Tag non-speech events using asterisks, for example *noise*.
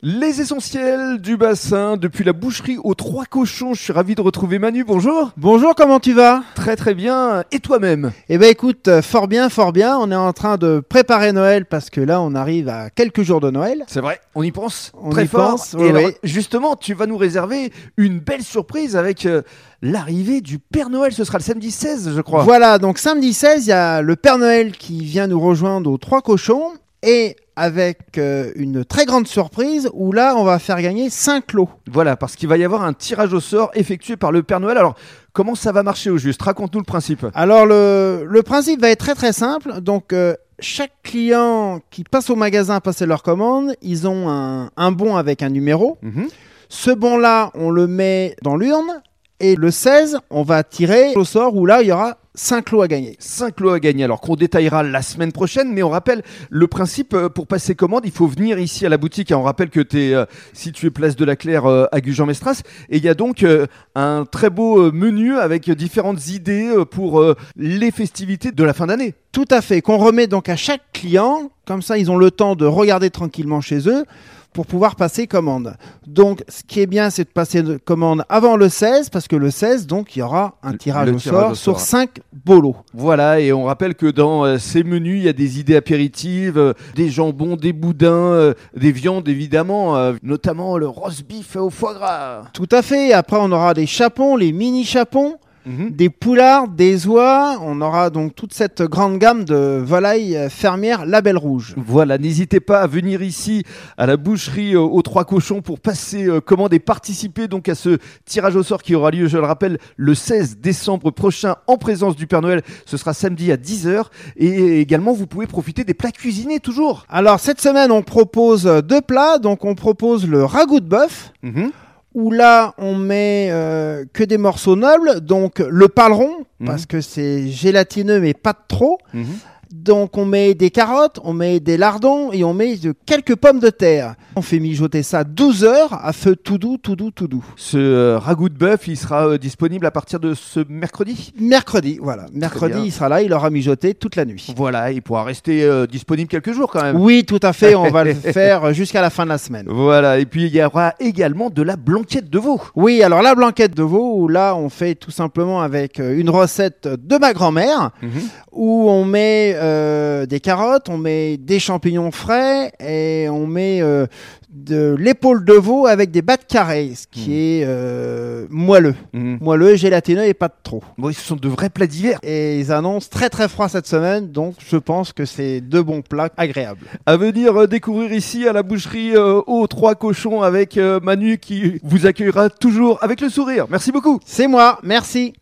Les essentiels du bassin, depuis la boucherie aux trois cochons, je suis ravi de retrouver Manu, bonjour. Bonjour, comment tu vas? Très très bien, et toi-même? Eh ben écoute, euh, fort bien, fort bien, on est en train de préparer Noël parce que là on arrive à quelques jours de Noël. C'est vrai, on y pense On très y fort. pense, et oui, alors, oui. justement, tu vas nous réserver une belle surprise avec euh, l'arrivée du Père Noël, ce sera le samedi 16 je crois. Voilà, donc samedi 16, il y a le Père Noël qui vient nous rejoindre aux trois cochons. Et avec euh, une très grande surprise où là on va faire gagner 5 lots. Voilà, parce qu'il va y avoir un tirage au sort effectué par le Père Noël. Alors, comment ça va marcher au juste? Raconte-nous le principe. Alors le, le principe va être très très simple, donc euh, chaque client qui passe au magasin passer leur commande, ils ont un, un bon avec un numéro. Mhm. Ce bon-là, on le met dans l'urne. Et le 16, on va tirer au sort où là, il y aura 5 lots à gagner. 5 lots à gagner, alors qu'on détaillera la semaine prochaine, mais on rappelle le principe euh, pour passer commande, il faut venir ici à la boutique. hein. On rappelle que tu es euh, situé place de la Claire euh, à Gujan-Mestras, et il y a donc euh, un très beau euh, menu avec différentes idées euh, pour euh, les festivités de la fin d'année. Tout à fait, qu'on remet donc à chaque client. Comme ça, ils ont le temps de regarder tranquillement chez eux pour pouvoir passer commande. Donc, ce qui est bien, c'est de passer de commande avant le 16, parce que le 16, donc, il y aura un tirage le au tirage sort au sur sort. 5 bolos. Voilà, et on rappelle que dans euh, ces menus, il y a des idées apéritives, euh, des jambons, des boudins, euh, des viandes évidemment, notamment le roast beef au foie gras. Tout à fait. Après, on aura des chapons, les mini chapons. Mhm. des poulards, des oies. On aura donc toute cette grande gamme de volailles euh, fermières label rouge. Voilà, n'hésitez pas à venir ici à la boucherie euh, aux Trois Cochons pour passer euh, commande et participer donc à ce tirage au sort qui aura lieu, je le rappelle, le 16 décembre prochain en présence du Père Noël. Ce sera samedi à 10h et également vous pouvez profiter des plats cuisinés toujours. Alors cette semaine, on propose deux plats. Donc on propose le ragoût de bœuf. Mhm. Où là, on met euh, que des morceaux nobles, donc le paleron, Mhm. parce que c'est gélatineux mais pas de trop. Mhm. Donc on met des carottes, on met des lardons et on met de quelques pommes de terre. On fait mijoter ça 12 heures à feu tout doux, tout doux, tout doux. Ce euh, ragoût de bœuf, il sera euh, disponible à partir de ce mercredi? Mercredi, voilà. Mercredi, il sera là, il aura mijoté toute la nuit. Voilà, il pourra rester euh, disponible quelques jours quand même. Oui, tout à fait, on va le *laughs* faire jusqu'à la fin de la semaine. Voilà, et puis il y aura également de la blanquette de veau. Oui, alors la blanquette de veau, où là on fait tout simplement avec une recette de ma grand-mère, où on met euh, des carottes, on met des champignons frais et on met euh, de l'épaule de veau avec des bas de carré, ce qui Mhm. est euh, moelleux. Mhm. Moelleux, gélatineux et pas de trop. Bon, ce sont de vrais plats d'hiver. Et ils annoncent très très froid cette semaine, donc je pense que c'est deux bons plats agréables. À venir découvrir ici à la boucherie aux Trois Cochons avec Manu qui vous accueillera toujours avec le sourire. Merci beaucoup. C'est moi, merci.